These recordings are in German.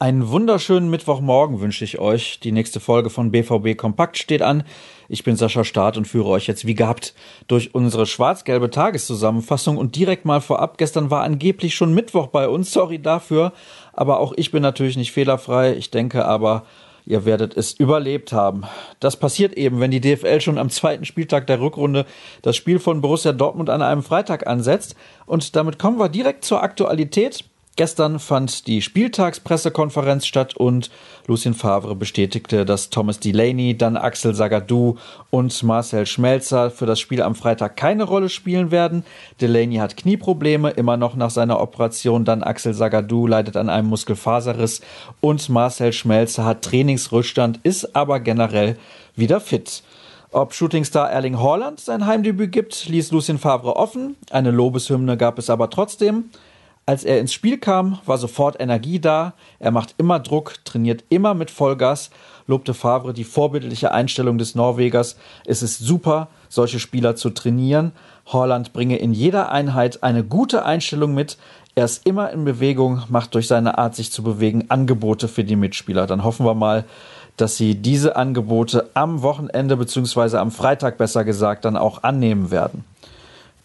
Einen wunderschönen Mittwochmorgen wünsche ich euch. Die nächste Folge von BVB Kompakt steht an. Ich bin Sascha Staat und führe euch jetzt wie gehabt durch unsere schwarz-gelbe Tageszusammenfassung und direkt mal vorab. Gestern war angeblich schon Mittwoch bei uns. Sorry dafür. Aber auch ich bin natürlich nicht fehlerfrei. Ich denke aber, ihr werdet es überlebt haben. Das passiert eben, wenn die DFL schon am zweiten Spieltag der Rückrunde das Spiel von Borussia Dortmund an einem Freitag ansetzt. Und damit kommen wir direkt zur Aktualität. Gestern fand die Spieltagspressekonferenz statt und Lucien Favre bestätigte, dass Thomas Delaney, dann Axel Sagadou und Marcel Schmelzer für das Spiel am Freitag keine Rolle spielen werden. Delaney hat Knieprobleme, immer noch nach seiner Operation. Dann Axel Sagadou leidet an einem Muskelfaserriss und Marcel Schmelzer hat Trainingsrückstand, ist aber generell wieder fit. Ob Shootingstar Erling Haaland sein Heimdebüt gibt, ließ Lucien Favre offen. Eine Lobeshymne gab es aber trotzdem. Als er ins Spiel kam, war sofort Energie da. Er macht immer Druck, trainiert immer mit Vollgas, lobte Favre die vorbildliche Einstellung des Norwegers. Es ist super, solche Spieler zu trainieren. Holland bringe in jeder Einheit eine gute Einstellung mit. Er ist immer in Bewegung, macht durch seine Art, sich zu bewegen, Angebote für die Mitspieler. Dann hoffen wir mal, dass sie diese Angebote am Wochenende beziehungsweise am Freitag besser gesagt dann auch annehmen werden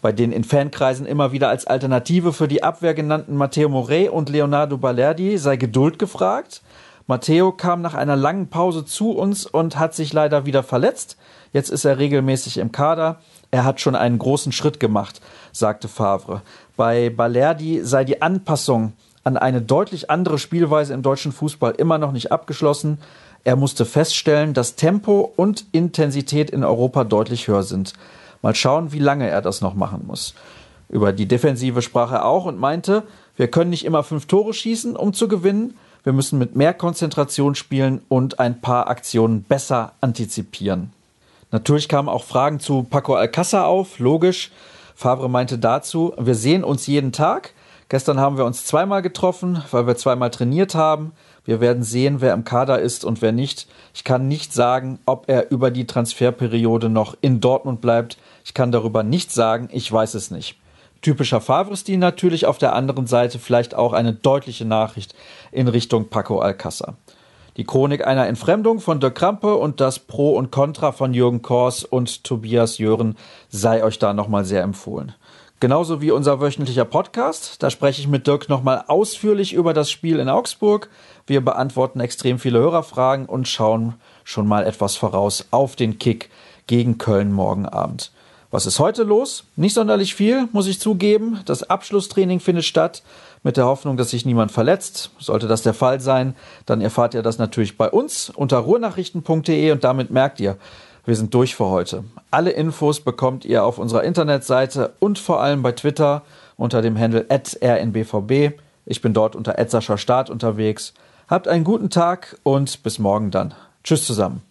bei den in Fankreisen immer wieder als Alternative für die Abwehr genannten Matteo Morey und Leonardo Balerdi sei Geduld gefragt. Matteo kam nach einer langen Pause zu uns und hat sich leider wieder verletzt. Jetzt ist er regelmäßig im Kader. Er hat schon einen großen Schritt gemacht, sagte Favre. Bei Balerdi sei die Anpassung an eine deutlich andere Spielweise im deutschen Fußball immer noch nicht abgeschlossen. Er musste feststellen, dass Tempo und Intensität in Europa deutlich höher sind. Mal schauen, wie lange er das noch machen muss. Über die Defensive sprach er auch und meinte, wir können nicht immer fünf Tore schießen, um zu gewinnen. Wir müssen mit mehr Konzentration spielen und ein paar Aktionen besser antizipieren. Natürlich kamen auch Fragen zu Paco Alcázar auf, logisch. Favre meinte dazu, wir sehen uns jeden Tag. Gestern haben wir uns zweimal getroffen, weil wir zweimal trainiert haben. Wir werden sehen, wer im Kader ist und wer nicht. Ich kann nicht sagen, ob er über die Transferperiode noch in Dortmund bleibt. Ich kann darüber nichts sagen, ich weiß es nicht. Typischer Favre-Stil natürlich auf der anderen Seite vielleicht auch eine deutliche Nachricht in Richtung Paco Alcázar. Die Chronik einer Entfremdung von Dirk Krampe und das Pro und Contra von Jürgen Kors und Tobias Jören sei euch da nochmal sehr empfohlen. Genauso wie unser wöchentlicher Podcast. Da spreche ich mit Dirk nochmal ausführlich über das Spiel in Augsburg. Wir beantworten extrem viele Hörerfragen und schauen schon mal etwas voraus auf den Kick gegen Köln morgen Abend. Was ist heute los? Nicht sonderlich viel, muss ich zugeben. Das Abschlusstraining findet statt mit der Hoffnung, dass sich niemand verletzt. Sollte das der Fall sein, dann erfahrt ihr das natürlich bei uns unter ruhrnachrichten.de und damit merkt ihr, wir sind durch für heute. Alle Infos bekommt ihr auf unserer Internetseite und vor allem bei Twitter unter dem Handle rnbvb. Ich bin dort unter Start unterwegs. Habt einen guten Tag und bis morgen dann. Tschüss zusammen.